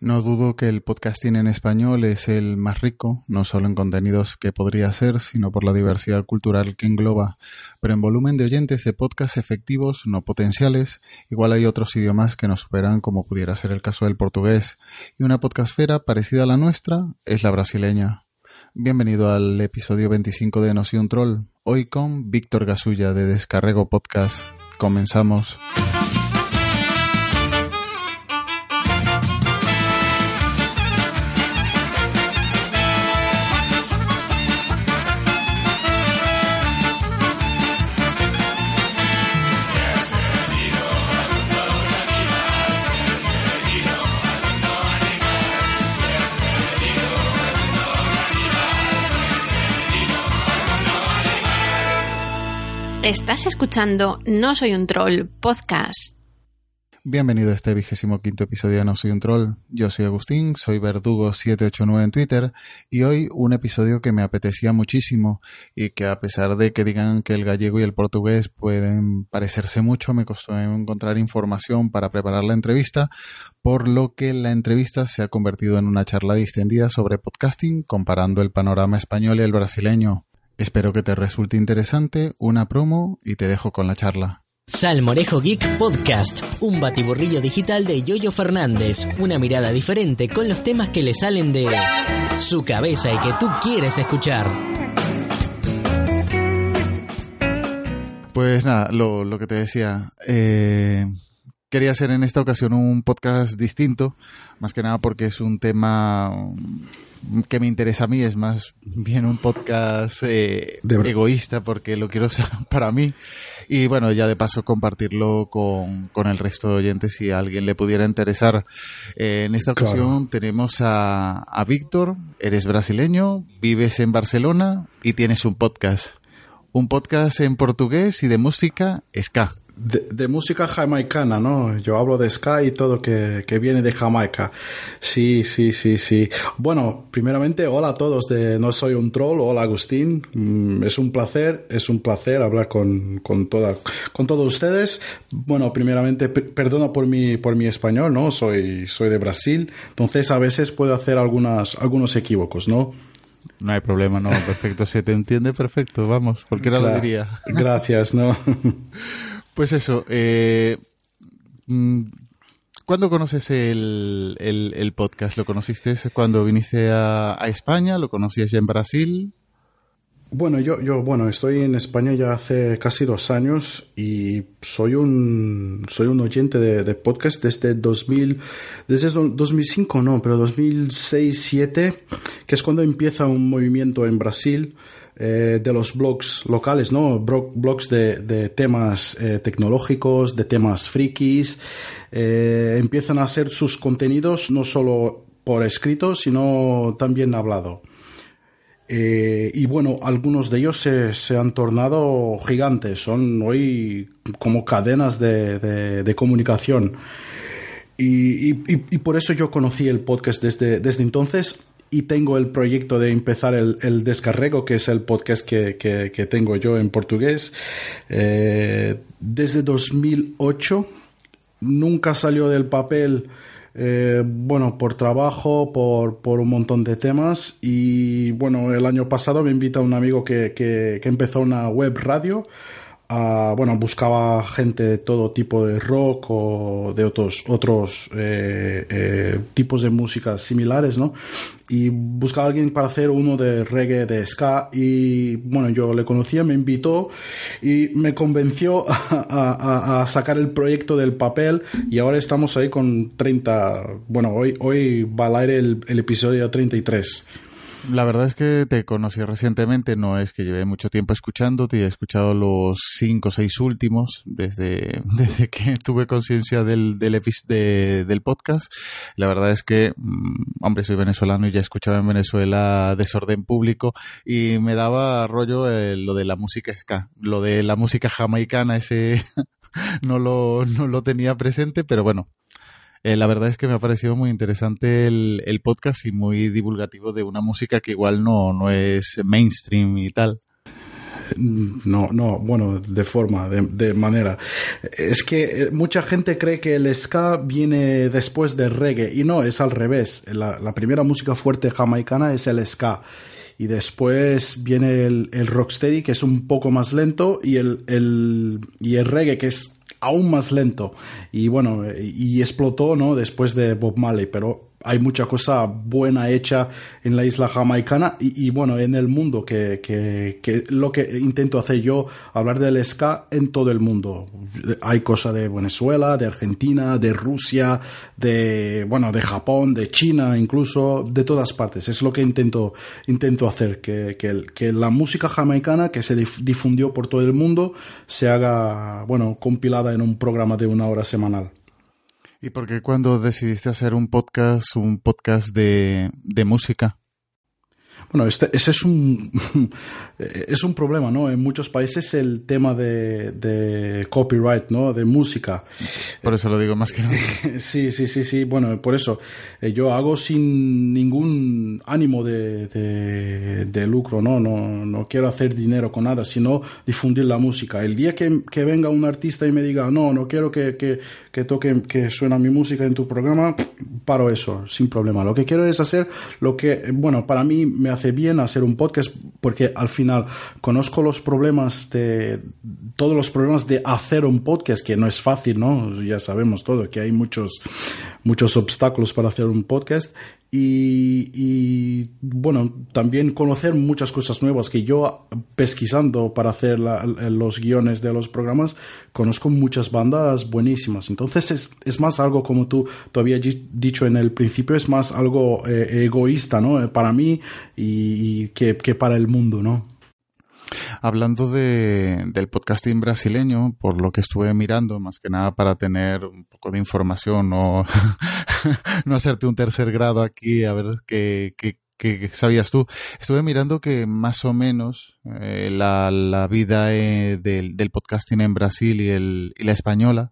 No dudo que el podcasting en español es el más rico, no solo en contenidos que podría ser, sino por la diversidad cultural que engloba. Pero en volumen de oyentes de podcast efectivos, no potenciales, igual hay otros idiomas que nos superan, como pudiera ser el caso del portugués. Y una podcastfera parecida a la nuestra es la brasileña. Bienvenido al episodio 25 de No soy un troll. Hoy con Víctor Gasulla de Descarrego Podcast. Comenzamos. Estás escuchando No Soy un Troll podcast. Bienvenido a este vigésimo quinto episodio de No Soy un Troll. Yo soy Agustín, soy Verdugo789 en Twitter y hoy un episodio que me apetecía muchísimo y que a pesar de que digan que el gallego y el portugués pueden parecerse mucho, me costó encontrar información para preparar la entrevista, por lo que la entrevista se ha convertido en una charla distendida sobre podcasting comparando el panorama español y el brasileño. Espero que te resulte interesante, una promo y te dejo con la charla. Salmorejo Geek Podcast, un batiburrillo digital de Yoyo Fernández, una mirada diferente con los temas que le salen de su cabeza y que tú quieres escuchar. Pues nada, lo, que te decía, eh, quería hacer en esta ocasión un podcast distinto, más que nada porque es un tema que me interesa a mí, es más bien un podcast eh, egoísta porque lo quiero ser para mí y bueno, ya de paso compartirlo con, el resto de oyentes si a alguien le pudiera interesar. Eh, en esta ocasión tenemos a, a Víctor, eres brasileño, vives en Barcelona y tienes un podcast. Un podcast en portugués y de música ska de, música jamaicana, ¿no? Yo hablo de ska y todo que, que, viene de Jamaica. Sí, sí, sí, sí. Bueno, primeramente, hola a todos de No Soy un Troll. Hola Agustín. Mm, es un placer, es un placer hablar con, con, toda, con todos ustedes. Bueno, primeramente, perdona por mi, por mi español, ¿no? Soy, soy de Brasil. Entonces, a veces puedo hacer algunas, algunos equívocos, ¿no? No hay problema, no, perfecto, se te entiende perfecto, vamos, cualquiera lo diría. Gracias, ¿no? Pues eso, eh, mm, ¿cuándo conoces el, podcast? ¿Lo conociste cuando viniste a, España? ¿Lo conocías ya en Brasil? Bueno, yo, yo, bueno, estoy en España ya hace casi dos años y soy un, soy un oyente de, podcast desde 2000, desde 2005 no, pero 2006, 2007, que es cuando empieza un movimiento en Brasil eh, de los blogs locales, ¿no? Blogs de, temas eh, tecnológicos, de temas frikis. Eh, empiezan a hacer sus contenidos no solo por escrito, sino también hablado. y bueno, algunos de ellos se, han tornado gigantes, son hoy como cadenas de, comunicación. Y, por eso yo conocí el podcast desde, desde entonces y tengo el proyecto de empezar el, el descarrego, que es el podcast que, que, tengo yo en portugués, eh, desde 2008. Nunca salió del papel, eh, bueno, por trabajo, por, por, un montón de temas. Y bueno, el año pasado me invita un amigo que, que, que empezó una web radio bueno, buscaba gente de todo tipo de rock o de otros, otros eh, eh, tipos de música similares, ¿no? Y buscaba a alguien para hacer uno de reggae, de ska, y bueno, yo le conocía, me invitó y me convenció a, sacar el proyecto del papel y ahora estamos ahí con 30, bueno, hoy, hoy va al aire el, el episodio 33. La verdad es que te conocí recientemente, no es que lleve mucho tiempo escuchándote, he escuchado los cinco o seis últimos desde, desde que tuve conciencia del, del, del podcast. La verdad es que, mm, hombre, soy venezolano y ya escuchaba en Venezuela Desorden Público y me daba rollo eh, lo de la música ska, lo de la música jamaicana, ese no lo, no lo tenía presente, pero bueno, eh, la verdad es que me ha parecido muy interesante el, el, podcast y muy divulgativo de una música que igual no, no es mainstream y tal. No, no, bueno, de forma, de, manera. Es que eh, mucha gente cree que el ska viene después del reggae y no, es al revés. La, la primera música fuerte jamaicana es el ska y después viene el, el, rocksteady que es un poco más lento y el, el, y el reggae que es aún más lento. Y bueno y explotó no después de Bob Marley pero hay mucha cosa buena hecha en la isla jamaicana y, bueno, en el mundo, que, que, que, lo que intento hacer yo, hablar del ska en todo el mundo. Hay cosa de Venezuela, de Argentina, de Rusia, de, bueno, de Japón, de China, incluso de todas partes. Es lo que intento, intento hacer, que, que, que la música jamaicana que se difundió por todo el mundo se haga, bueno, compilada en un programa de una hora semanal. ¿Y por qué cuando decidiste hacer un podcast, un podcast de, de música? Bueno, este, ese es un, es un problema, ¿no? En muchos países el tema de, de, copyright, ¿no? De música. Por eso lo digo más que nada. sí, sí, sí, sí. Bueno, por eso eh, yo hago sin ningún ánimo de, de, de, lucro, ¿no? ¿no? No quiero hacer dinero con nada, sino difundir la música. El día que, que venga un artista y me diga, no, no quiero que, que, que toque, que suena mi música en tu programa, paro eso, sin problema. Lo que quiero es hacer lo que, bueno, para mí me hace bien hacer un podcast porque al final conozco los problemas de todos los problemas de hacer un podcast que no es fácil, ¿no? Ya sabemos todo que hay muchos muchos obstáculos para hacer un podcast y, bueno, también conocer muchas cosas nuevas que yo pesquisando para hacer los guiones de los programas, conozco muchas bandas buenísimas. Entonces es, es más algo como tú, tú habías dicho en el principio, es más algo eh, egoísta, ¿no? Para mí y, que para el mundo, ¿no? Hablando de, del podcasting brasileño, por lo que estuve mirando, más que nada para tener un poco de información, no, no hacerte un tercer grado aquí, a ver qué, qué, qué sabías tú. Estuve mirando que más o menos eh, la, la, vida eh, del, del, podcasting en Brasil y, el, y la española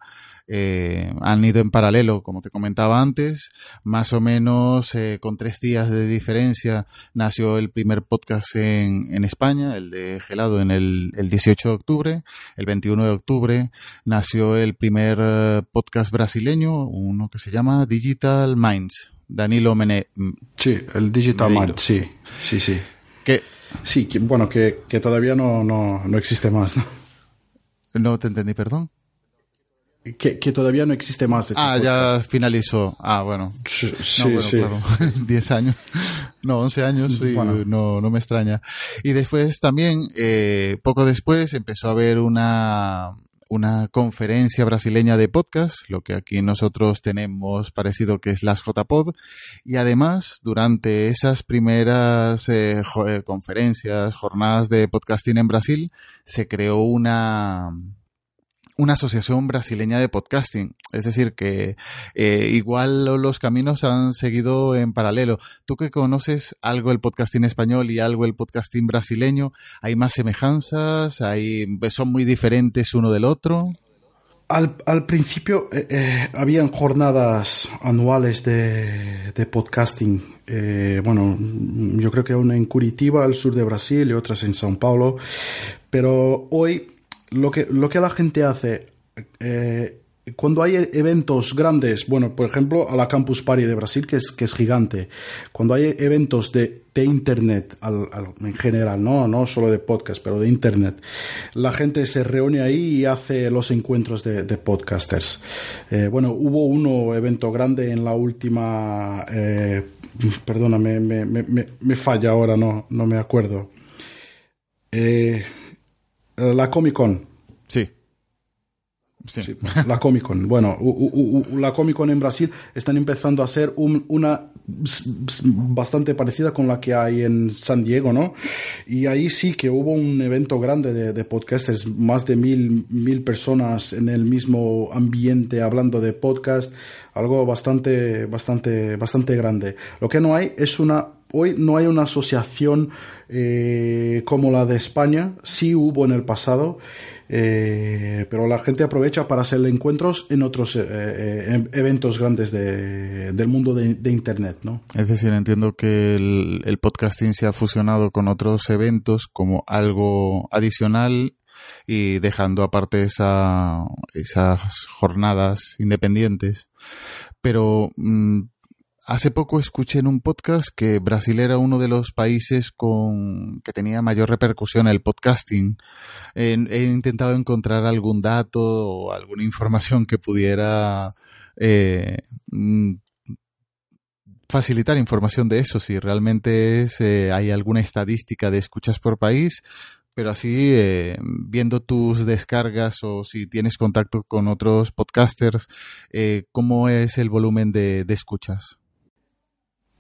eh, han ido en paralelo, como te comentaba antes, más o menos eh, con tres días de diferencia nació el primer podcast en, en España, el de Gelado en el, el, 18 de octubre, el 21 de octubre nació el primer uh, podcast brasileño, uno que se llama Digital Minds, Danilo Mene. Sí, el Digital Minds, sí, sí, sí. Que, sí, que, bueno, que, que todavía no, no, no existe más, ¿no? No te entendí, perdón. Que, que, todavía no existe más. Este ah, podcast. ya finalizó. Ah, bueno. Sí, no, bueno, sí. claro. 10 años. No, 11 años. Y bueno. no, no me extraña. Y después también, eh, poco después, empezó a haber una, una conferencia brasileña de podcast, lo que aquí nosotros tenemos parecido que es las JPod. Y además, durante esas primeras eh, conferencias, jornadas de podcasting en Brasil, se creó una una asociación brasileña de podcasting. Es decir, que eh, igual los caminos han seguido en paralelo. Tú que conoces algo el podcasting español y algo el podcasting brasileño, ¿hay más semejanzas? ¿Hay, ¿Son muy diferentes uno del otro? Al, al principio eh, eh, habían jornadas anuales de, de podcasting. Eh, bueno, yo creo que una en Curitiba, al sur de Brasil, y otras en São Paulo. Pero hoy lo que, lo que la gente hace, eh, cuando hay eventos grandes, bueno, por ejemplo, a la Campus Party de Brasil, que es, que es gigante, cuando hay eventos de, de Internet al, en general, ¿no? no solo de podcast, pero de Internet, la gente se reúne ahí y hace los encuentros de, de podcasters. Eh, bueno, hubo uno evento grande en la última, eh, perdona, me, me, me, me, falla ahora, no, no me acuerdo. Eh, la Comic Con. Sí. Sí. la Comic Con. Bueno, la Comic Con en Brasil están empezando a ser una bastante parecida con la que hay en San Diego, ¿no? Y ahí sí que hubo un evento grande de, de podcasters, más de mil, mil personas en el mismo ambiente hablando de podcast, algo bastante, bastante, bastante grande. Lo que no hay es una Hoy no hay una asociación eh, como la de España, sí hubo en el pasado, eh, pero la gente aprovecha para hacer encuentros en otros eh, eventos grandes del mundo de, Internet, ¿no? Es decir, entiendo que el, podcasting se ha fusionado con otros eventos como algo adicional y dejando aparte esa, esas jornadas independientes. Pero mm, Hace poco escuché en un podcast que Brasil era uno de los países con que tenía mayor repercusión el podcasting. he intentado encontrar algún dato o alguna información que pudiera eh, mm, facilitar información de eso, si realmente es, eh, hay alguna estadística de escuchas por país, pero así eh, viendo tus descargas o si tienes contacto con otros podcasters, ¿cómo es el volumen de escuchas?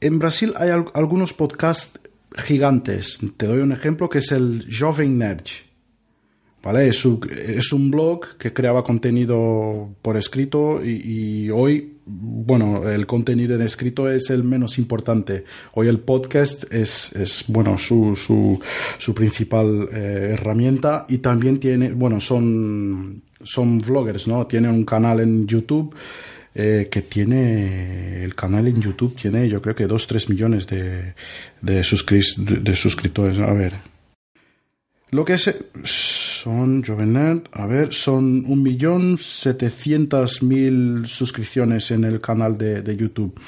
En Brasil hay algunos podcasts gigantes. Te doy un ejemplo que es el Jovem Nerd. ¿Vale? Es, un, blog que creaba contenido por escrito y, hoy, bueno, el contenido en escrito es el menos importante. Hoy el podcast es, bueno, su, su, principal eh, herramienta y también tiene, bueno, son, son vloggers, ¿no? Tienen un canal en YouTube eh, que tiene el canal en YouTube, tiene yo creo que 2-3 millones de, de, suscriptores. A ver. Lo que es, son, Jovenet, a ver, son 1.700.000 suscripciones en el canal de, YouTube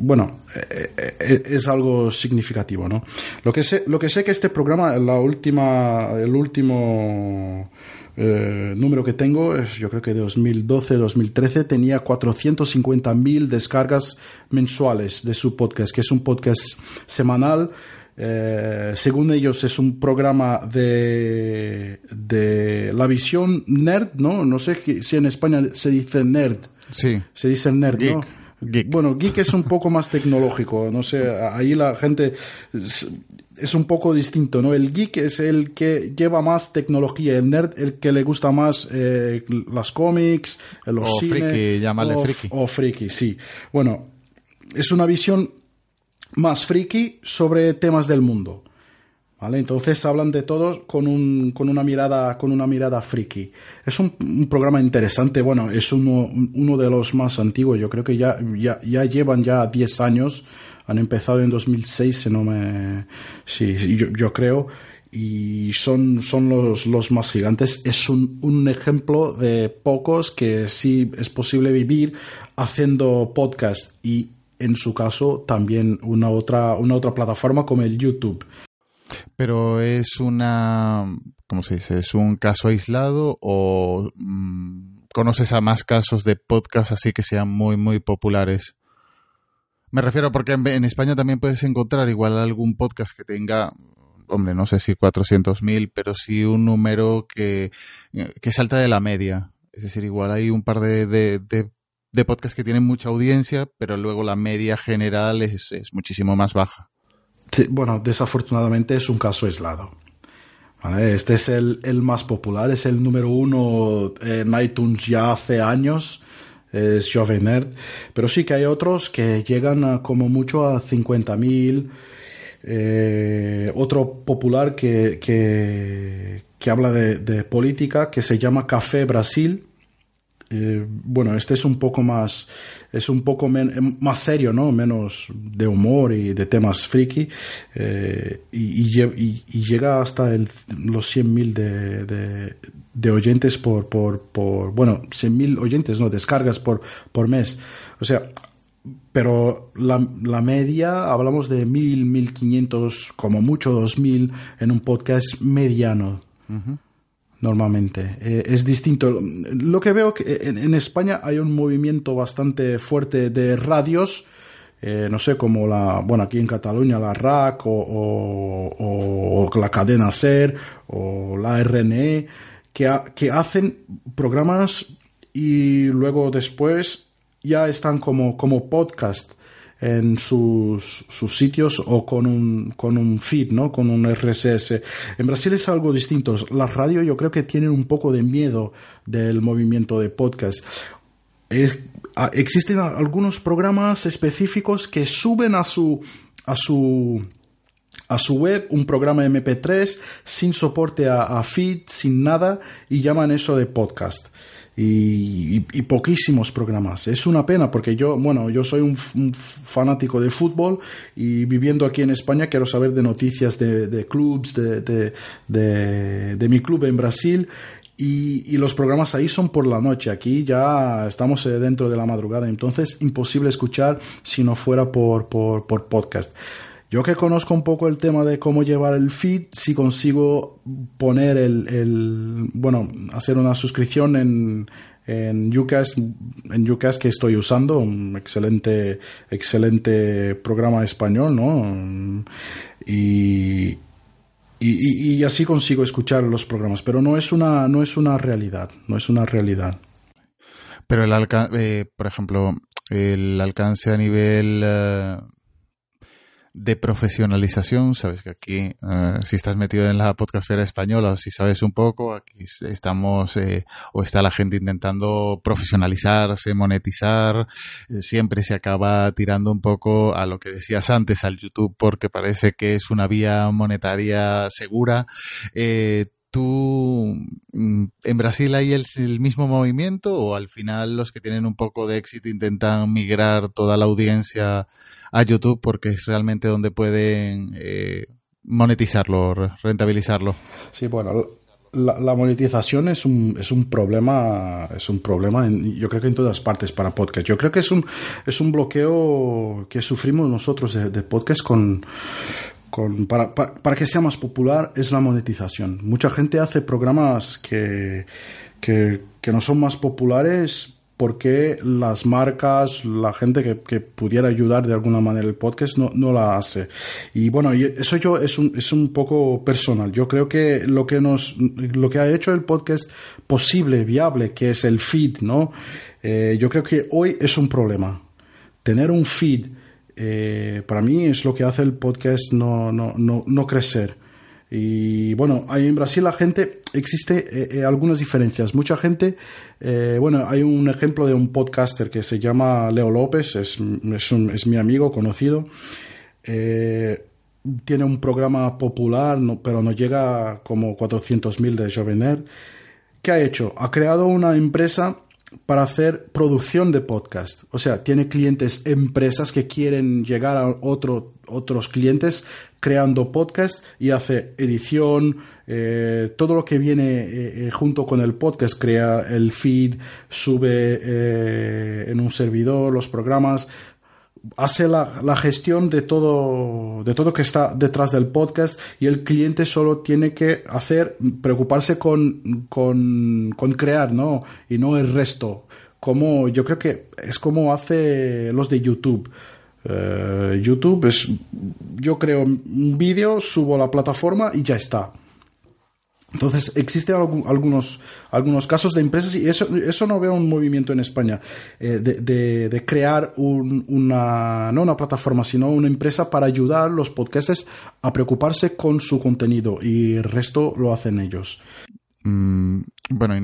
bueno, eh, eh, es algo significativo, ¿no? Lo que sé, lo que sé que este programa, la última, el último eh, número que tengo es, yo creo que de 2012-2013, tenía 450.000 descargas mensuales de su podcast, que es un podcast semanal. Eh, según ellos es un programa de, de la visión nerd, ¿no? No sé si en España se dice nerd. Sí. Se dice nerd, ¿no? Bueno, geek es un poco más tecnológico, no sé, ahí la gente es un poco distinto, ¿no? El geek es el que lleva más tecnología, el nerd el que le gusta más eh, las cómics, los o friki, llámale o, friki. O friki, sí. Bueno, es una visión más friki sobre temas del mundo. ¿Vale? Entonces hablan de todo con, un, con, una mirada, con una mirada friki. Es un, programa interesante, bueno, es uno, uno, de los más antiguos, yo creo que ya, ya, ya llevan ya 10 años han empezado en 2006, si no me, sí, yo, creo, y son, son los, los más gigantes. Es un, un, ejemplo de pocos que sí es posible vivir haciendo podcast y en su caso también una otra, una otra plataforma como el YouTube. Pero es una, ¿cómo se dice? ¿Es un caso aislado o mm, conoces a más casos de podcast así que sean muy, muy populares? Me refiero porque en, España también puedes encontrar igual algún podcast que tenga, hombre, no sé si 400.000, pero sí un número que, que salta de la media. Es decir, igual hay un par de, de, podcasts que tienen mucha audiencia, pero luego la media general es, es muchísimo más baja. Bueno, desafortunadamente es un caso aislado. Este es el, el, más popular, es el número uno en iTunes ya hace años es Jovem Nerd, pero sí que hay otros que llegan a, como mucho a 50.000. Eh, otro popular que, que, que habla de, de, política que se llama Café Brasil eh, bueno, este es un poco más, es un poco más serio, ¿no? Menos de humor y de temas friki, eh, y, llega hasta el, los 100.000 de, de, oyentes por, por, por bueno, 100.000 oyentes, ¿no? Descargas por, por mes. O sea, pero la, media, hablamos de 1.000, 1.500, como mucho 2.000 en un podcast mediano normalmente. Eh, es distinto. Lo que veo que en, España hay un movimiento bastante fuerte de radios, eh, no sé, como la, bueno, aquí en Cataluña la RAC o, la cadena SER o la RNE, que, que hacen programas y luego después ya están como, como podcast en sus, sus sitios o con un, con un feed, ¿no? Con un RSS. En Brasil es algo distinto. La radio yo creo que tienen un poco de miedo del movimiento de podcast. existen algunos programas específicos que suben a su, a su, a su web un programa MP3 sin soporte a feed, sin nada, y llaman eso de podcast y, poquísimos programas. Es una pena porque yo, bueno, yo soy un, fanático de fútbol y viviendo aquí en España quiero saber de noticias de, de clubs, de, de, mi club en Brasil. Y, los programas ahí son por la noche. Aquí ya estamos eh, dentro de la madrugada, entonces imposible escuchar si no fuera por, por, por podcast. Yo que conozco un poco el tema de cómo llevar el feed, si consigo poner el, bueno, hacer una suscripción en, en Ucast, en Ucast que estoy usando, un excelente, excelente programa español, ¿no? Y, y, y, así consigo escuchar los programas, pero no es una, no es una realidad, no es una realidad. Pero el alcance, eh, por ejemplo, el alcance a nivel eh, de profesionalización. Sabes que aquí, eh, si estás metido en la podcastera española o si sabes un poco, aquí estamos eh, o está la gente intentando profesionalizarse, monetizar. Eh, siempre se acaba tirando un poco a lo que decías antes, al YouTube, porque parece que es una vía monetaria segura. ¿Tú mm, en Brasil hay el, el, mismo movimiento o al final los que tienen un poco de éxito intentan migrar toda la audiencia a YouTube porque es realmente donde pueden eh, monetizarlo, rentabilizarlo. Sí, bueno, la, monetización es un, es un problema, es un problema en, yo creo que en todas partes para podcast. Yo creo que es un, es un bloqueo que sufrimos nosotros de, podcast con, con, para, para, que sea más popular es la monetización. Mucha gente hace programas que, que, que no son más populares porque las marcas, la gente que, pudiera ayudar de alguna manera el podcast no, no la hace. Y bueno, eso yo es un, es un poco personal. Yo creo que lo que nos, lo que ha hecho el podcast posible, viable, que es el feed, ¿no? Eh, yo creo que hoy es un problema. Tener un feed, eh, para mí es lo que hace el podcast no, no, no, no crecer. Y bueno, ahí en Brasil la gente, existe eh, eh, algunas diferencias. Mucha gente, eh, bueno, hay un ejemplo de un podcaster que se llama Leo López, es, es, mi amigo conocido. tiene un programa popular, pero no llega como 400.000 de Jovener. ¿Qué ha hecho? Ha creado una empresa para hacer producción de podcast. O sea, tiene clientes, empresas que quieren llegar a otro, otros clientes creando podcast y hace edición, eh, todo lo que viene eh, eh, junto con el podcast, crea el feed, sube en un servidor los programas, hace la, gestión de todo, de todo que está detrás del podcast y el cliente solo tiene que hacer, preocuparse con, con, con crear, ¿no? Y no el resto. Como, yo creo que es como hace los de YouTube. Eh, YouTube es, yo creo un vídeo, subo a la plataforma y ya está. Entonces, existen algunos, algunos casos de empresas, y eso, eso no veo un movimiento en España, eh, de, de, crear una, no una plataforma, sino una empresa para ayudar a los podcasters a preocuparse con su contenido y el resto lo hacen ellos. Mm, bueno,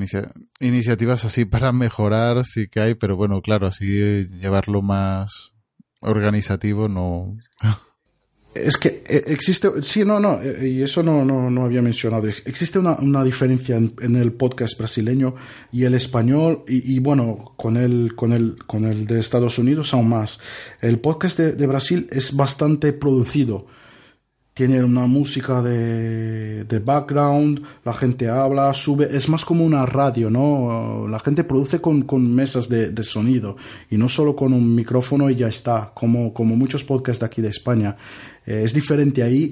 iniciativas así para mejorar sí que hay, pero bueno, claro, así llevarlo más organizativo no. Es que eh, existe, sí, no, no, eh, y eso no, no, no había mencionado. Existe una, una diferencia en, el podcast brasileño y el español, y, bueno, con el, con, el, con el de Estados Unidos aún más. El podcast de Brasil es bastante producido tiene una música de, de, background, la gente habla, sube, es más como una radio, ¿no? La gente produce con, con mesas de, de, sonido y no solo con un micrófono y ya está, como, como muchos podcasts de aquí de España. Eh, es diferente ahí,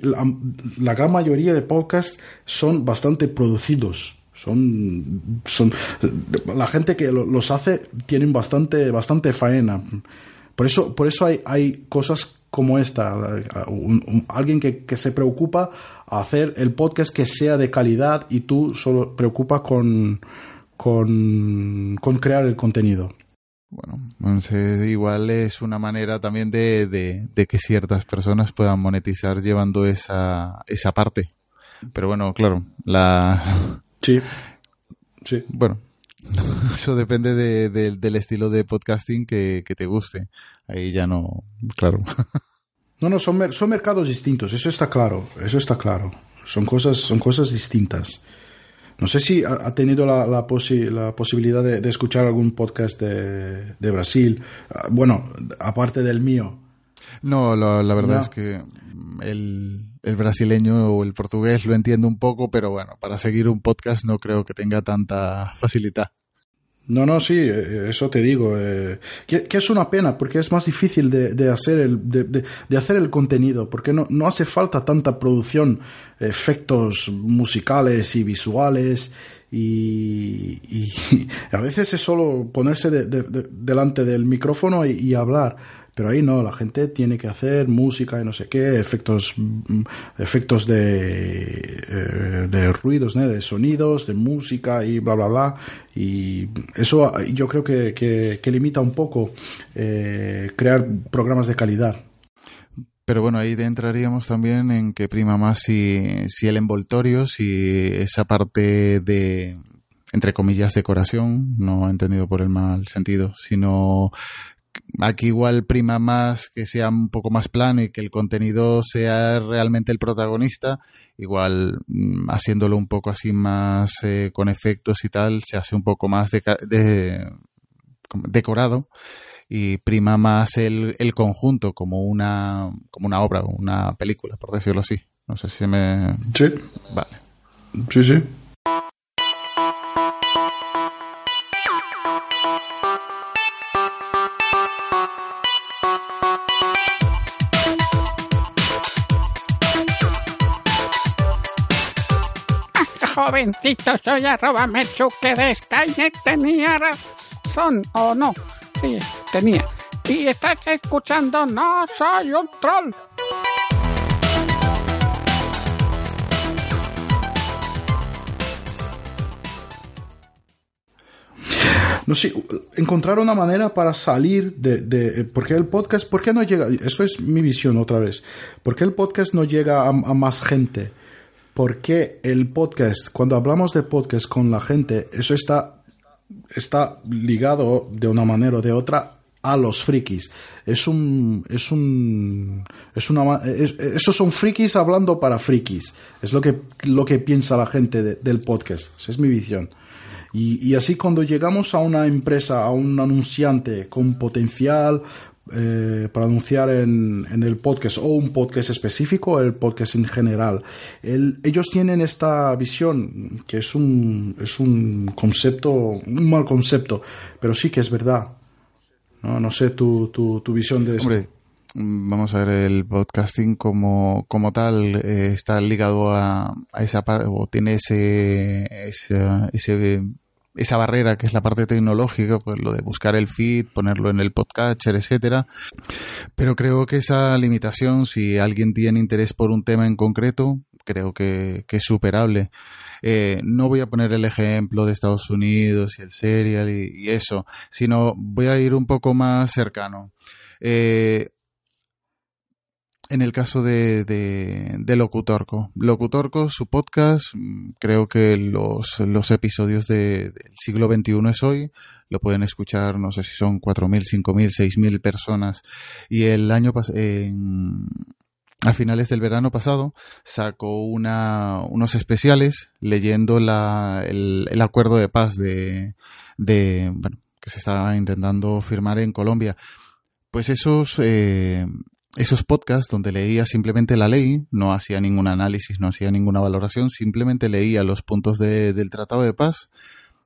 la, gran mayoría de podcasts son bastante producidos. Son, son, la gente que los hace tienen bastante, bastante faena. Por eso, por eso hay, hay cosas como esta, alguien que, se preocupa a hacer el podcast que sea de calidad y tú solo preocupa con, con, con crear el contenido. Bueno, entonces igual es una manera también de, de, de, que ciertas personas puedan monetizar llevando esa, esa parte. Pero bueno, claro, la... Sí, sí. Bueno, eso depende de, del estilo de podcasting que, que, te guste. Ahí ya no, claro. No, no, son, son mercados distintos, eso está claro, eso está claro. Son cosas, son cosas distintas. No sé si ha, tenido la, la, posi la posibilidad de, de, escuchar algún podcast de, de, Brasil. Ah, bueno, aparte del mío. No, la, la verdad no. es que el, el, brasileño o el portugués lo entiendo un poco, pero bueno, para seguir un podcast no creo que tenga tanta facilidad. No, no, sí, eso te digo. Eh, que, es una pena, porque es más difícil de, de hacer, el, de, de, hacer el contenido, porque no, no hace falta tanta producción, efectos musicales y visuales, y, a veces es solo ponerse delante del micrófono y, hablar. Pero ahí no, la gente tiene que hacer música y no sé qué, efectos, efectos de, eh, de ruidos, de sonidos, de música y bla, bla, bla. Y eso yo creo que, que, que limita un poco eh, crear programas de calidad. Pero bueno, ahí entraríamos también en que prima más si, si el envoltorio, si esa parte de, entre comillas, decoración, no entendido por el mal sentido, sino aquí igual prima más que sea un poco más plano y que el contenido sea realmente el protagonista, igual mm, haciéndolo un poco así más eh, con efectos y tal, se hace un poco más de, de, decorado y prima más el, el, conjunto como una, como una obra, una película, por decirlo así. No sé si se me... Sí. Vale. Sí, sí. jovencito, soy arroba Mechu, que de Skynet tenía razón, o no, tenía. Y estás escuchando No Soy un Troll. no sé, encontrar una manera para salir de, de, porque el podcast, ¿por qué no llega? Eso es mi visión otra vez. ¿Por qué el podcast no llega a, a más gente? Porque el podcast, cuando hablamos de podcast con la gente, eso está, está ligado de una manera o de otra a los frikis. Es un, es un, es una, es, esos son frikis hablando para frikis. Es lo que, lo que piensa la gente de, del podcast. Es mi visión. Y, así cuando llegamos a una empresa, a un anunciante con potencial eh, para anunciar en, en, el podcast o un podcast específico el podcast en general, el, ellos tienen esta visión que es un, es un concepto, un mal concepto, pero sí que es verdad. No, no sé tu, tu, tu visión de. Hombre vamos a ver, el podcasting como, como tal eh, está ligado a, a esa parte, o tiene ese, ese esa barrera que es la parte tecnológica, pues lo de buscar el feed, ponerlo en el podcatcher, etcétera. Pero creo que esa limitación, si alguien tiene interés por un tema en concreto, creo que, es superable. Eh, no voy a poner el ejemplo de Estados Unidos y el serial y, y eso, sino voy a ir un poco más cercano. Eh, en el caso de, de, Locutorco. Locutorco, su podcast, creo que los, los episodios de, del siglo XXI es hoy, lo pueden escuchar, no sé si son 4.000, 5.000, 6.000 personas. Y el año pasado, a finales del verano pasado, sacó una, unos especiales leyendo la, el, el acuerdo de paz de, de, bueno, que se estaba intentando firmar en Colombia. Pues esos, eh, esos podcasts donde leía simplemente la ley, no hacía ningún análisis, no hacía ninguna valoración, simplemente leía los puntos de, del Tratado de Paz,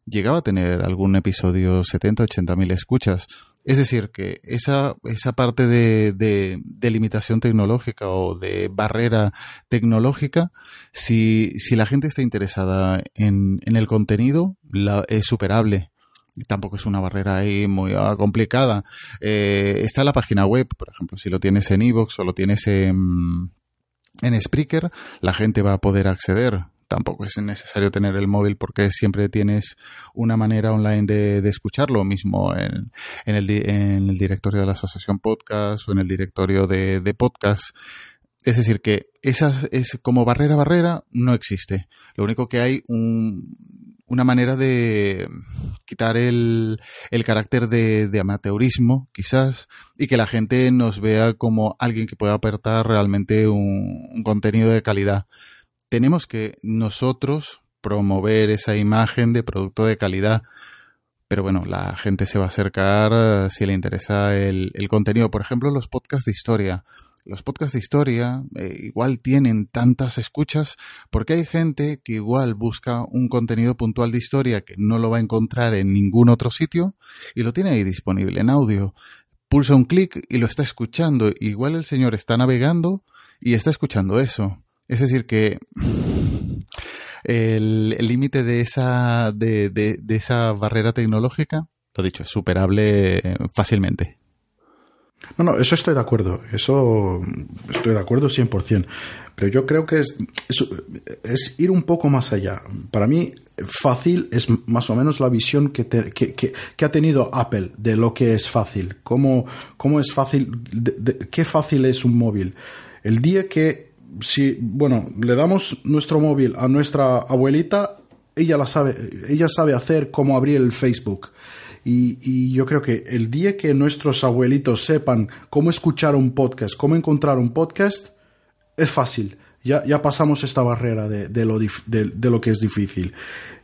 llegaba a tener algún episodio 70, 80 mil escuchas. Es decir, que esa, esa parte de, de, de, limitación tecnológica o de barrera tecnológica, si, si la gente está interesada en, en el contenido, la, es superable tampoco es una barrera ahí muy uh, complicada. Eh, está la página web, por ejemplo, si lo tienes en iVoox o lo tienes en, en Spreaker, la gente va a poder acceder. tampoco es necesario tener el móvil porque siempre tienes una manera online de, de escucharlo mismo en, en el directorio de la asociación podcast o en el directorio de, de podcast. Es decir, que esas es como barrera barrera no existe. Lo único que hay un, una manera de quitar el, el carácter de, de amateurismo, quizás, y que la gente nos vea como alguien que pueda aportar realmente un, un contenido de calidad. Tenemos que nosotros promover esa imagen de producto de calidad. Pero bueno, la gente se va a acercar eh, si le interesa el, el contenido. Por ejemplo, los podcasts de historia. Los podcasts de historia eh, igual tienen tantas escuchas porque hay gente que igual busca un contenido puntual de historia que no lo va a encontrar en ningún otro sitio y lo tiene ahí disponible en audio. Pulsa un clic y lo está escuchando. Igual el señor está navegando y está escuchando eso. Es decir, que el límite de esa, de, de- de esa barrera tecnológica, lo dicho, es superable fácilmente. No, no, eso estoy de acuerdo. Eso estoy de acuerdo 100%. Pero yo creo que es, es, ir un poco más allá. Para mí, fácil es más o menos la visión que, te- que, que- ha tenido Apple de lo que es fácil. ¿Cómo, cómo es fácil? ¿Qué fácil es un móvil? El día que, si, bueno, le damos nuestro móvil a nuestra abuelita, ella, la sabe, ella sabe hacer cómo abrir el Facebook. Y, yo creo que el día que nuestros abuelitos sepan cómo escuchar un podcast, cómo encontrar un podcast, es fácil. Ya, ya pasamos esta barrera de, lo, de, lo que es difícil.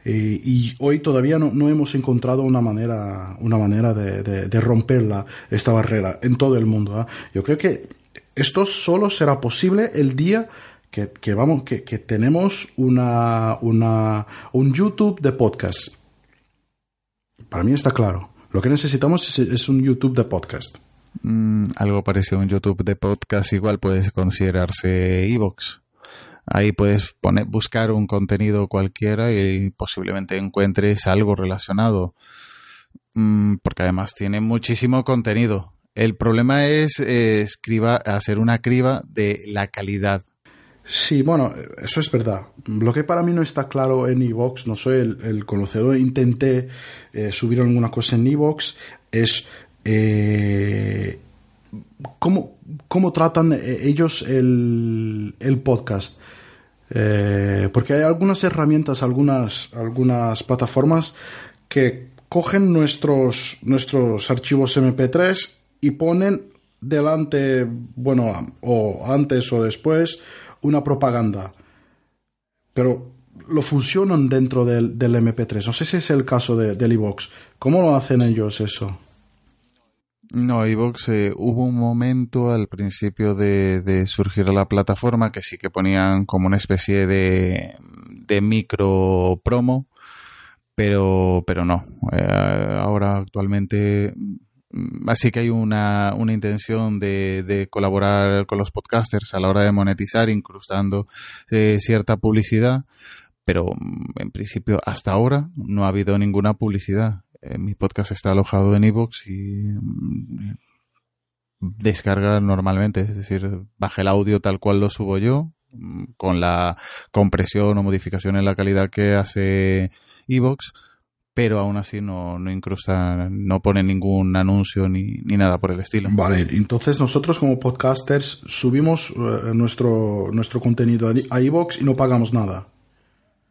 Eh, y hoy todavía no, no hemos encontrado una manera, una manera de romperla, esta barrera, en todo el mundo. ¿ah? Yo creo que esto solo será posible el día que, que vamos, que, que tenemos una, una, un YouTube de podcast. Para mí está claro. Lo que necesitamos es, un YouTube de podcast. Mm, algo parecido a un YouTube de podcast, igual puede considerarse Evox. Ahí puedes poner, buscar un contenido cualquiera y posiblemente encuentres algo relacionado. Mm, porque además tiene muchísimo contenido. El problema es eh, escriba, hacer una criba de la calidad. Sí, bueno, eso es verdad. Lo que para mí no está claro en Evox, no soy el, conocedor, intenté eh, subir alguna cosa en Evox, es eh, cómo, cómo tratan eh, ellos el, el podcast. Porque hay algunas herramientas, algunas, algunas plataformas que cogen nuestros, nuestros archivos MP3 y ponen delante, bueno, o antes o después, una propaganda. Pero lo fusionan dentro del, del MP3. No sé si es el caso de, del iVox. ¿Cómo lo hacen ellos eso? No, Evox eh, hubo un momento al principio de, de surgir la plataforma que sí que ponían como una especie de, de micro promo, pero, pero no. Eh, ahora actualmente así que hay una, una intención de, de colaborar con los podcasters a la hora de monetizar, incrustando eh, cierta publicidad, pero mm, en principio hasta ahora no ha habido ninguna publicidad. Eh, mi podcast está alojado en iVoox y mm, descarga normalmente, es decir, baja el audio tal cual lo subo yo, mm, con la compresión o modificación en la calidad que hace iVoox, pero aún así no, no incrusta, no pone ningún anuncio ni, ni nada por el estilo. Vale, entonces nosotros como podcasters subimos eh, nuestro, nuestro contenido a iVoox y no pagamos nada.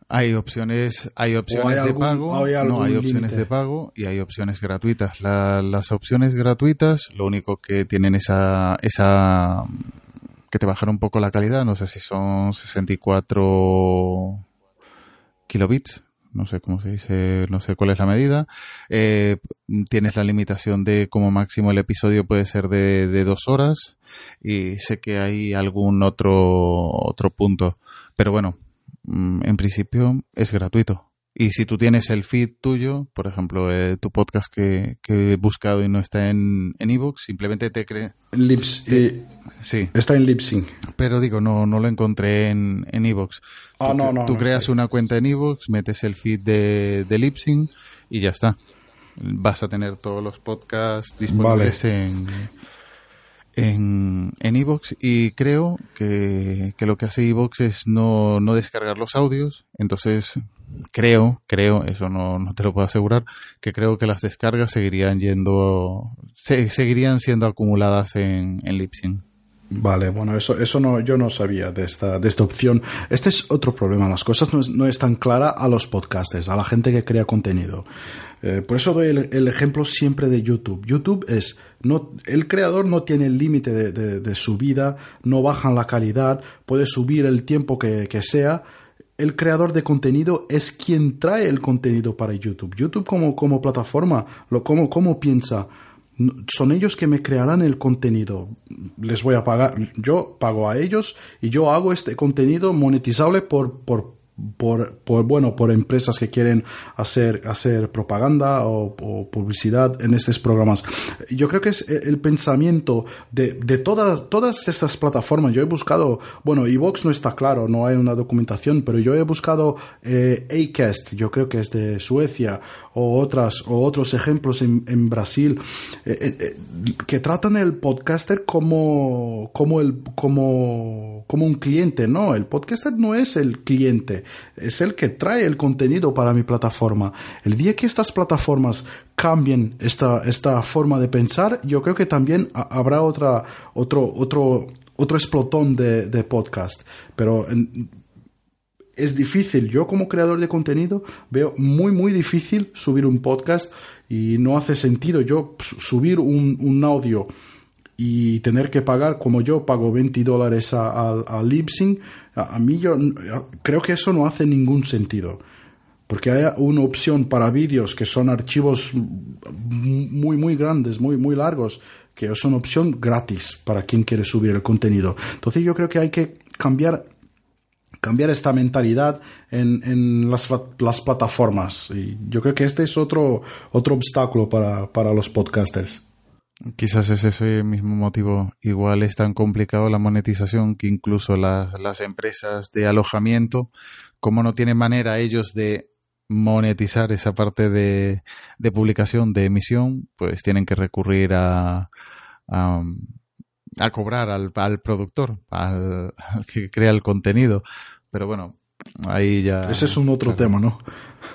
Hay opciones, hay opciones hay de pago, hay no hay opciones de pago y hay opciones gratuitas. La- las opciones gratuitas, lo único que tienen esa, esa que te bajan un poco la calidad, no sé si son 64 kilobits, no sé cómo se dice, no sé cuál es la medida. Eh, tienes la limitación de como máximo el episodio puede ser de, de dos horas y sé que hay algún otro, otro punto, pero bueno, mm, en principio es gratuito. Y si tú tienes el feed tuyo, por ejemplo, eh, tu podcast que, que he buscado y no está en en ebooks, simplemente te cree. Lips, eh, Sí, está en Lipsync. pero digo, no, no lo encontré en, en ebooks. Ah, tú, no, no, tú no creas una cuenta en ebooks, metes el feed de, de Lipsync y ya está. Vas a tener todos los podcasts disponibles en, en en Evox y creo que, que lo que hace Evox es no, no descargar los audios, entonces creo, creo, eso no, no te lo puedo asegurar, que creo que las descargas seguirían yendo, se- seguirían siendo acumuladas en, en Libsyn. Vale, bueno, eso, eso no, yo no sabía de esta, de esta opción. Este es otro problema. Las cosas no, es- no están claras a los podcasters, a la gente que crea contenido. Eh, por eso doy el, el ejemplo siempre de YouTube. YouTube es, no, el creador no tiene el límite de, de, de subida, no bajan la calidad, puede subir el tiempo que, que sea. El creador de contenido es quien trae el contenido para YouTube. YouTube como, como plataforma, lo, como, cómo piensa son ellos que me crearán el contenido. Les voy a pagar, yo pago a ellos y yo hago este contenido monetizable por, por, por, por, bueno, por empresas que quieren hacer, hacer propaganda o, publicidad en estos programas. Yo creo que es el pensamiento de, de todas, todas estas plataformas. Yo he buscado, bueno, Evox no está claro, no hay una documentación, pero yo he buscado eh, Acast, yo creo que es de Suecia, o otras, o otros ejemplos en, Brasil, eh, eh, eh, que tratan el podcaster como, como el, como, como un cliente. No, el podcaster no es el cliente, es el que trae el contenido para mi plataforma. El día que estas plataformas cambien esta, esta forma de pensar, yo creo que también ha- habrá otra, otro, otro, otro explotón de, de podcast. Pero es difícil. Yo como creador de contenido veo muy, muy difícil subir un podcast y no hace sentido yo su- subir un, un audio y tener que pagar, como yo pago 20 dólares a, a, a Libsyn, a, mí yo creo que eso no hace ningún sentido. Porque hay una opción para vídeos que son archivos muy, muy grandes, muy, muy largos, que es una opción gratis para quien quiere subir el contenido. Entonces yo creo que hay que cambiar cambiar esta mentalidad en, en las, las plataformas. Y yo creo que este es otro, otro obstáculo para, para los podcasters. Quizás es ese mismo motivo. Igual es tan complicado la monetización que incluso las, las empresas de alojamiento, como no tienen manera ellos de monetizar esa parte de, de publicación, de emisión, pues tienen que recurrir a, a, a cobrar al, al productor, al que crea el contenido. Pero bueno, ahí ya... Ese es un otro claro. tema, ¿no?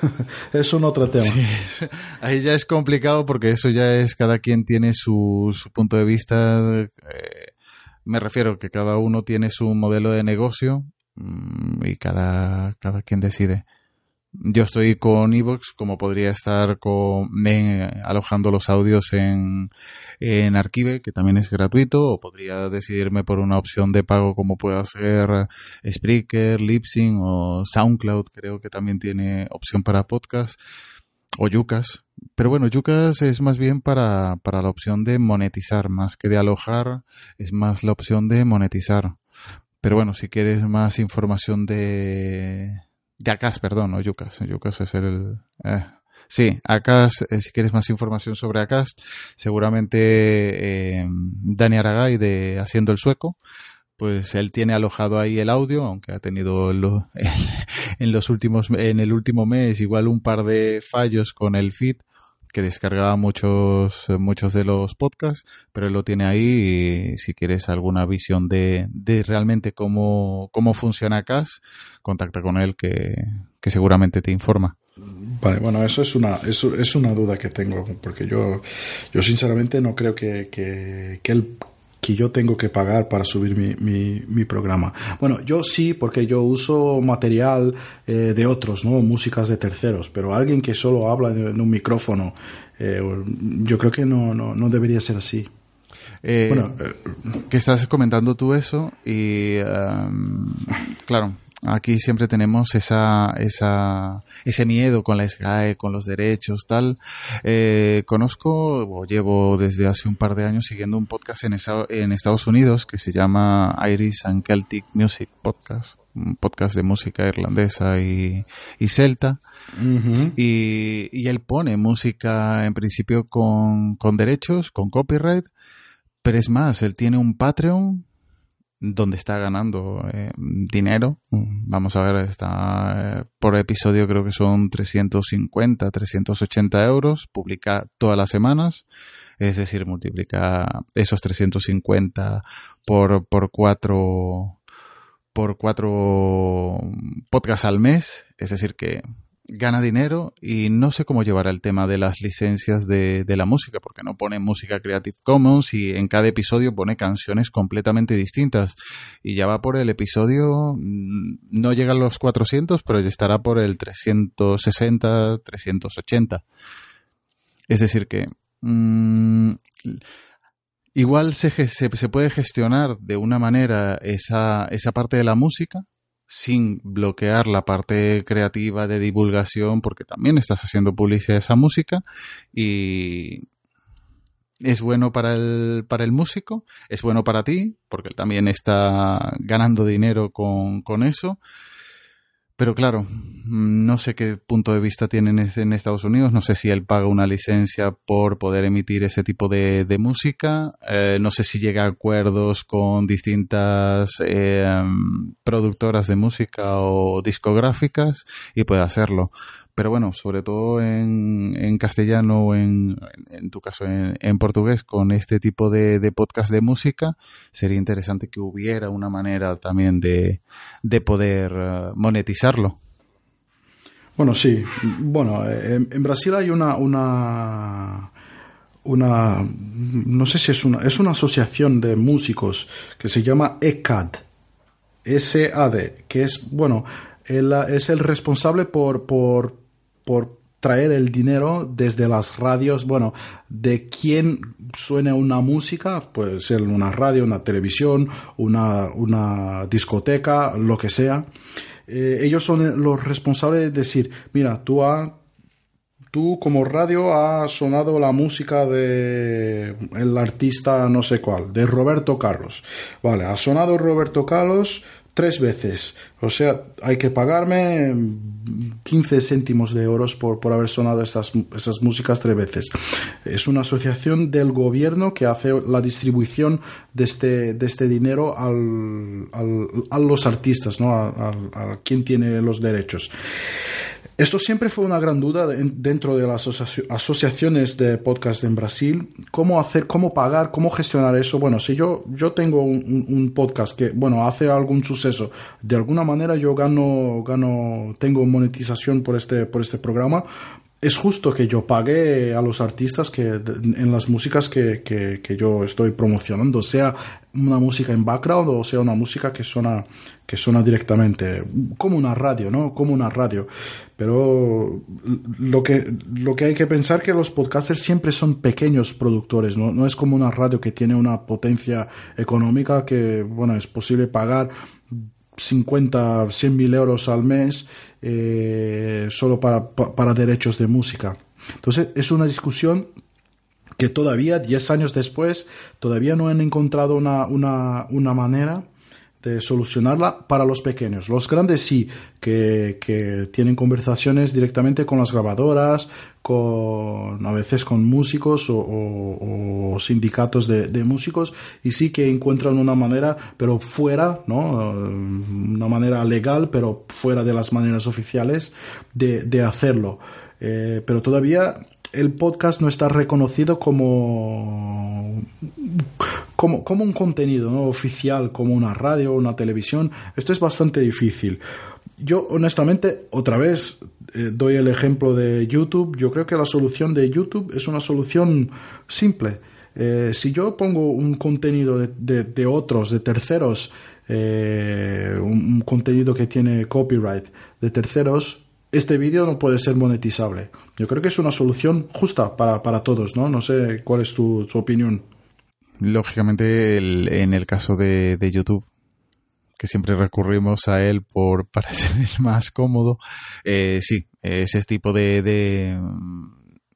es un otro tema. Ahí ya es complicado porque eso ya es cada quien tiene su, su punto de vista. eh, me refiero que cada uno tiene su modelo de negocio mm, y cada, cada quien decide. Yo estoy con Evox como podría estar con, en- alojando los audios en, en Archive, que también es gratuito, o podría decidirme por una opción de pago como pueda ser Spreaker, Libsyn o SoundCloud, creo que también tiene opción para podcast, o Yucas. Pero bueno, Yucas es más bien para, para la opción de monetizar, más que de alojar, es más la opción de monetizar. Pero bueno, si quieres más información de, de Acas, perdón, no Yucas. Yucas es el... eh, sí, Acas, eh, si quieres más información sobre Acas, seguramente eh, Dani Aragay de Haciendo el Sueco, pues él tiene alojado ahí el audio, aunque ha tenido lo- en los últimos, en el último mes igual un par de fallos con el feed que descargaba muchos, muchos de los podcasts, pero él lo tiene ahí y si quieres alguna visión de, de realmente cómo, cómo funciona CAS, contacta con él que, que seguramente te informa. Vale, bueno, eso es una, eso es una duda que tengo, porque yo, yo sinceramente no creo que, que, que, el, que yo tengo que pagar para subir mi, mi, mi programa. Bueno, yo sí, porque yo uso material eh, de otros, ¿no? Músicas de terceros, pero alguien que solo habla en, en un micrófono, eh, yo creo que no, no, no debería ser así. Eh, Bueno, eh, que estás comentando tú eso y um, claro, aquí siempre tenemos esa, esa, ese miedo con la SGAE, con los derechos, tal. Eh, conozco, o llevo desde hace un par de años siguiendo un podcast en, esa- en Estados Unidos que se llama Irish and Celtic Music Podcast, un podcast de música irlandesa y, y celta. ujú. Y, y él pone música en principio con, con derechos, con copyright, pero es más, él tiene un Patreon donde está ganando eh, dinero. Vamos a ver, está eh, por episodio creo que son 350, 380 euros, publica todas las semanas. Es decir, multiplica esos 350 por, por cuatro por cuatro podcasts al mes, es decir, que gana dinero y no sé cómo llevará el tema de las licencias de, de, la música, porque no pone música Creative Commons y en cada episodio pone canciones completamente distintas. Y ya va por el episodio, mm, no llega a los 400, pero ya estará por el 360, 380. Es decir que... Mmm, igual se, se, se, puede gestionar de una manera esa, esa parte de la música sin bloquear la parte creativa de divulgación porque también estás haciendo publicidad de esa música y es bueno para el, para el músico, es bueno para ti porque él también está ganando dinero con, con eso pero claro, no sé qué punto de vista tienen en Estados Unidos. No sé si él paga una licencia por poder emitir ese tipo de, música. Eh, no sé si llega a acuerdos con distintas eh, productoras de música o discográficas y puede hacerlo. Pero bueno, sobre todo en, en castellano o en, en, tu caso en, en, portugués, con este tipo de, de, podcast de música, sería interesante que hubiera una manera también de, de poder uh, monetizarlo. Bueno, sí. Bueno, en, Brasil hay una, una, una, no sé si es una, es una asociación de músicos que se llama ECAD, S-A-D, que es, bueno, es el responsable por, por por traer el dinero desde las radios, bueno, de quién suene una música, puede ser una radio, una televisión, una, una discoteca, lo que sea. Eh, ellos son los responsables de decir, mira, tú, tú como radio ha sonado la música de el artista no sé cuál, de Roberto Carlos. Vale, ha sonado Roberto Carlos, tres veces. O sea, hay que pagarme 15 céntimos de euros por, por haber sonado estas, esas músicas tres veces. Es una asociación del gobierno que hace la distribución de este, de este dinero al, al, a los artistas, ¿no? a, a quien tiene los derechos. Esto siempre fue una gran duda dentro de las asociaciones de podcast en Brasil. ¿Cómo hacer, cómo pagar, cómo gestionar eso? Bueno, si yo, yo tengo un, un, podcast que, bueno, hace algún suceso, de alguna manera yo gano, gano, tengo monetización por este, por este programa, es justo que yo pague a los artistas que en las músicas que, que, que, yo estoy promocionando, sea una música en background o sea una música que suena, que suena directamente, como una radio, ¿no? Como una radio. Pero lo que, lo que hay que pensar que los podcasters siempre son pequeños productores, ¿no? No es como una radio que tiene una potencia económica que, bueno, es posible pagar 50, 100 mil euros al mes eh, solo para, para derechos de música. Entonces es una discusión que todavía, 10 años después, todavía no han encontrado una, una, una manera de solucionarla para los pequeños. Los grandes sí, que, que, tienen conversaciones directamente con las grabadoras, con, a veces con músicos o, o, sindicatos de, de, músicos, y sí que encuentran una manera, pero fuera, ¿no? Una manera legal, pero fuera de las maneras oficiales de, de hacerlo. Eh, pero todavía el podcast no está reconocido como, como, como un contenido ¿no? oficial, como una radio una televisión. Esto es bastante difícil. Yo, honestamente, otra vez eh, doy el ejemplo de YouTube. Yo creo que la solución de YouTube es una solución simple. Eh, si yo pongo un contenido de, de, de otros, de terceros, eh, un, un contenido que tiene copyright de terceros, este vídeo no puede ser monetizable. Yo creo que es una solución justa para, para todos, ¿no? No sé cuál es tu, tu opinión. Lógicamente, el, en el caso de, de, YouTube, que siempre recurrimos a él por parecer el más cómodo, eh, sí, ese tipo de, de,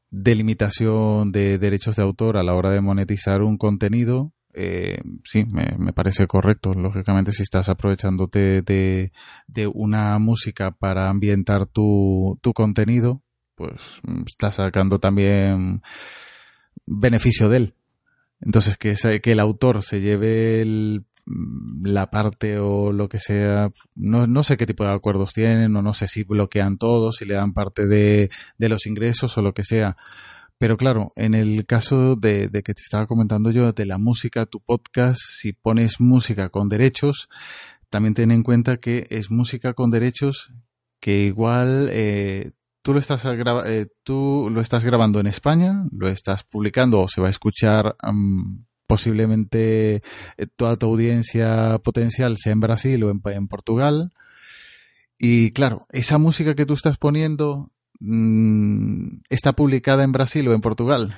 de limitación de derechos de autor a la hora de monetizar un contenido, eh, sí, me, me, parece correcto. Lógicamente, si estás aprovechándote de, de una música para ambientar tu, tu, contenido, pues estás sacando también beneficio de él. Entonces, que, el autor se lleve el, la parte o lo que sea, no, no sé qué tipo de acuerdos tienen, o no sé si bloquean todos, si le dan parte de, de los ingresos o lo que sea. Pero claro, en el caso de, de, que te estaba comentando yo de la música, tu podcast, si pones música con derechos, también ten en cuenta que es música con derechos que igual eh, tú, lo estás eh, tú lo estás grabando en España, lo estás publicando o se va a escuchar um, posiblemente eh, toda tu audiencia potencial sea en Brasil o en, en Portugal. Y claro, esa música que tú estás poniendo Mm, está publicada en Brasil o en Portugal.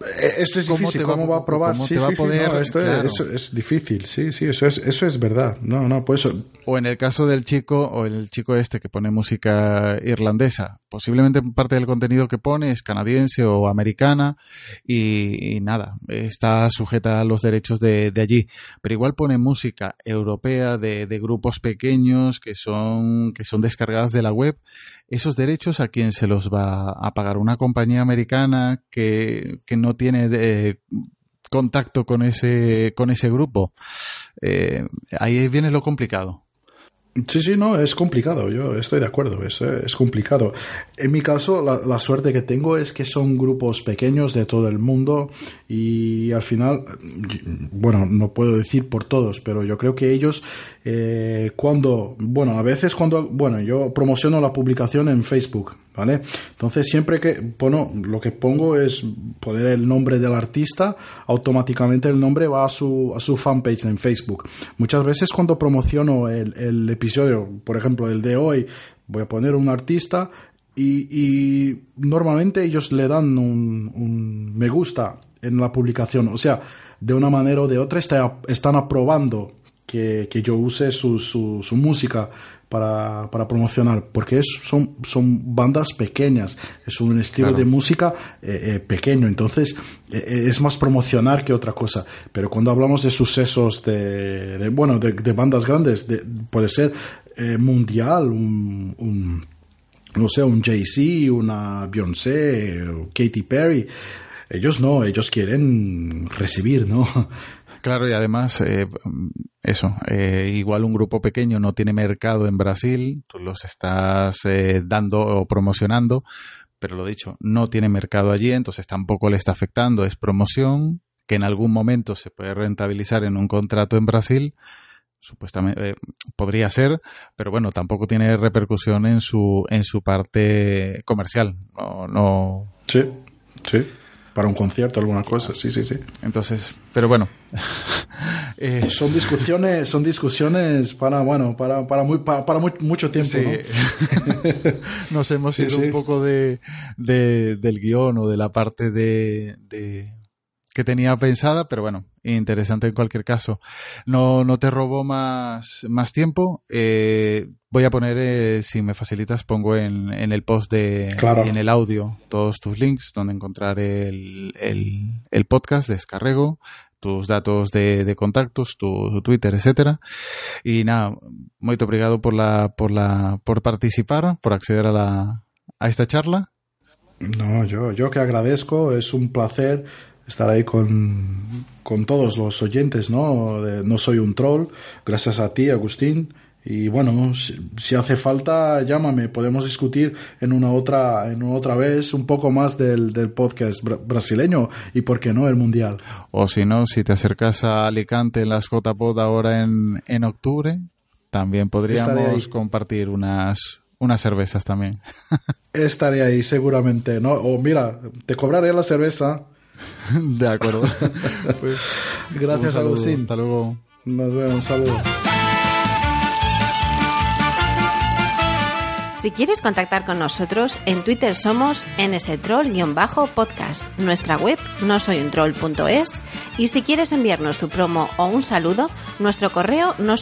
Eh, esto es difícil, ¿cómo, va a probar? ¿cómo te va a poder, esto es, es, difícil, sí, sí, eso es, eso es verdad. No, no, pues eso. O en el caso del chico, o el chico este que pone música irlandesa, posiblemente parte del contenido que pone es canadiense o americana y, nada, está sujeta a los derechos de, de, allí. Pero igual pone música europea de, de grupos pequeños que son, que son descargadas de la web esos derechos a quién se los va a pagar. Una compañía americana que, que no tiene de, contacto con ese con ese grupo. Eh, ahí viene lo complicado Sí, sí, no, es complicado, yo estoy de acuerdo, es, es complicado. En mi caso, la, la, suerte que tengo es que son grupos pequeños de todo el mundo y al final, bueno, no puedo decir por todos, pero yo creo que ellos, eh, cuando, bueno, a veces cuando, bueno, yo promociono la publicación en Facebook, Entonces siempre que bueno, lo que pongo es poner el nombre del artista, automáticamente el nombre va a su, a su fanpage en Facebook. Muchas veces cuando promociono el, el episodio, por ejemplo, el de hoy, voy a poner un artista y, y normalmente ellos le dan un, un, me gusta en la publicación. O sea, de una manera o de otra está, están aprobando que, que yo use su, su, su música para, para promocionar, porque es, son, son bandas pequeñas, es un estilo claro. de música eh, eh, pequeño, entonces eh, es más promocionar que otra cosa. Pero cuando hablamos de sucesos de, de bueno, de, de, bandas grandes, de, puede ser mundial, un, un, no sé, un Jay-Z, una Beyoncé, Katy Perry, ellos no, ellos quieren recibir, ¿no? Claro, y además, eh, eso, eh, igual un grupo pequeño no tiene mercado en Brasil, tú los estás eh, dando o promocionando, pero lo dicho, no tiene mercado allí, entonces tampoco le está afectando, es promoción que en algún momento se puede rentabilizar en un contrato en Brasil, supuestamente eh, podría ser, pero bueno, tampoco tiene repercusión en su en su parte comercial, no, no... Sí, sí para un concierto, alguna cosa, sí, sí, sí. Entonces, pero bueno. eh, son discusiones, son discusiones para, bueno, para, para, muy, para, para muy, mucho tiempo. Sí. ¿no? Nos hemos ido sí. un poco de, de, del guion o de la parte de, de, que tenía pensada, pero bueno, interesante en cualquier caso. No, no te robo más, más tiempo. Eh, voy a poner, eh, si me facilitas, pongo en, en el post de claro. y en el audio todos tus links donde encontrar el, el, el podcast, descarrego, tus datos de, de contactos, tu, tu, Twitter, etcétera. Y nada, muy obrigado por la, por la, por participar, por acceder a la, a esta charla. No, yo, yo que agradezco, es un placer estar ahí con, con todos los oyentes, ¿no? De, no soy un troll, gracias a ti, Agustín. Y bueno, si, si, hace falta, llámame, podemos discutir en una otra, en una otra vez un poco más del, del podcast br brasileño y por qué no el mundial. O si no, si te acercas a Alicante en las JPod ahora en, en octubre, también podríamos compartir unas, unas cervezas también. Estaré ahí seguramente, ¿no? O mira, te cobraré la cerveza de acuerdo. pues, Gracias, saludo, Agustín. Hasta luego. Nos vemos. Un saludo. Si quieres contactar con nosotros, en Twitter somos nstroll-podcast, nuestra web no soy un troll.es y si quieres enviarnos tu promo o un saludo, nuestro correo no